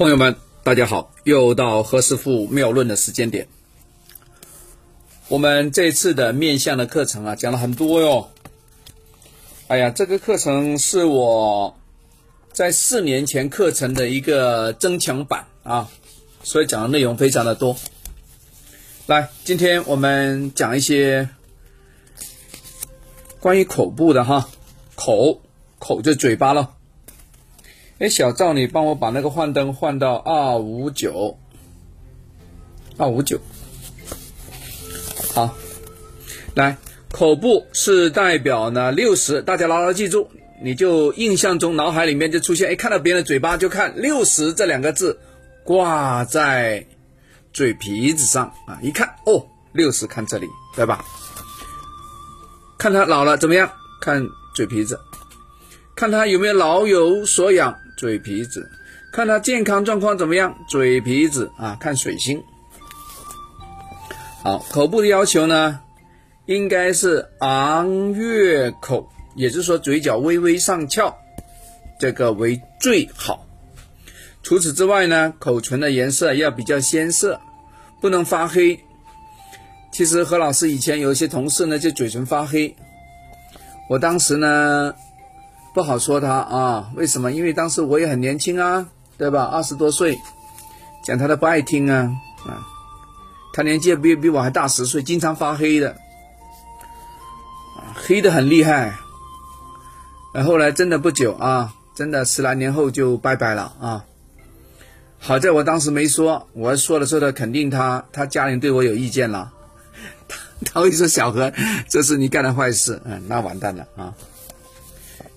朋友们，大家好，又到何师傅妙论的时间点。我们这次的面相的课程啊，讲了很多哟。哎呀，这个课程是我在四年前课程的一个增强版啊，所以讲的内容非常的多。来，今天我们讲一些关于口部的哈，口口就嘴巴了。哎，小赵，你帮我把那个幻灯换到二五九，二五九，好，来，口部是代表呢六十，大家牢牢记住，你就印象中脑海里面就出现，哎，看到别人的嘴巴就看六十这两个字挂在嘴皮子上啊，一看哦，六十看这里，对吧？看他老了怎么样？看嘴皮子，看他有没有老有所养。嘴皮子，看他健康状况怎么样？嘴皮子啊，看水星。好，口部的要求呢，应该是昂月口，也就是说嘴角微微上翘，这个为最好。除此之外呢，口唇的颜色要比较鲜色，不能发黑。其实何老师以前有一些同事呢，就嘴唇发黑，我当时呢。不好说他啊，为什么？因为当时我也很年轻啊，对吧？二十多岁，讲他都不爱听啊啊！他年纪比比我还大十岁，经常发黑的，啊，黑的很厉害。然后来真的不久啊，真的十来年后就拜拜了啊。好在我当时没说，我说了说的，肯定他他家人对我有意见了，他 他会说小何，这是你干的坏事，嗯，那完蛋了啊。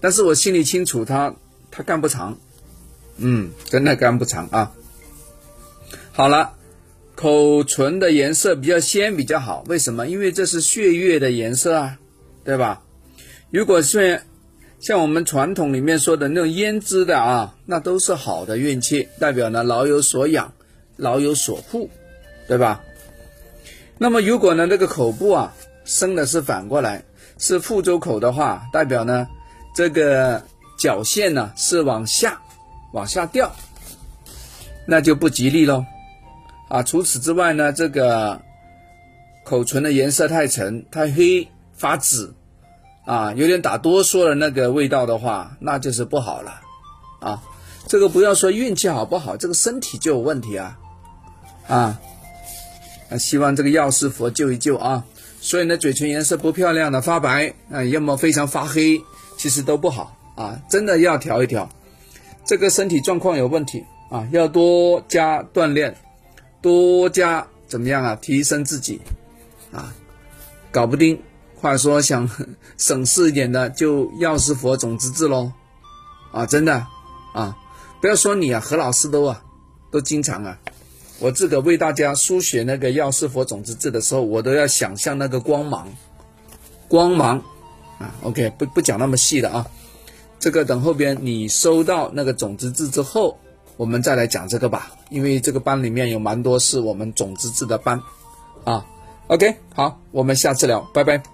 但是我心里清楚，他他干不长，嗯，真的干不长啊。好了，口唇的颜色比较鲜比较好，为什么？因为这是血液的颜色啊，对吧？如果是像我们传统里面说的那种胭脂的啊，那都是好的运气，代表呢老有所养，老有所护，对吧？那么如果呢那个口部啊生的是反过来，是腹周口的话，代表呢。这个角线呢是往下往下掉，那就不吉利喽。啊，除此之外呢，这个口唇的颜色太沉、太黑、发紫，啊，有点打哆嗦的那个味道的话，那就是不好了。啊，这个不要说运气好不好，这个身体就有问题啊。啊，希望这个药师佛救一救啊。所以呢，嘴唇颜色不漂亮的发白啊，要么非常发黑。其实都不好啊，真的要调一调，这个身体状况有问题啊，要多加锻炼，多加怎么样啊，提升自己啊，搞不定，话说想 省事一点的，就药师佛种子字喽，啊，真的啊，不要说你啊，何老师都啊，都经常啊，我自个为大家书写那个药师佛种子字的时候，我都要想象那个光芒，光芒。啊 OK，不不讲那么细的啊，这个等后边你收到那个种子字之后，我们再来讲这个吧。因为这个班里面有蛮多是我们种子字的班啊。OK，好，我们下次聊，拜拜。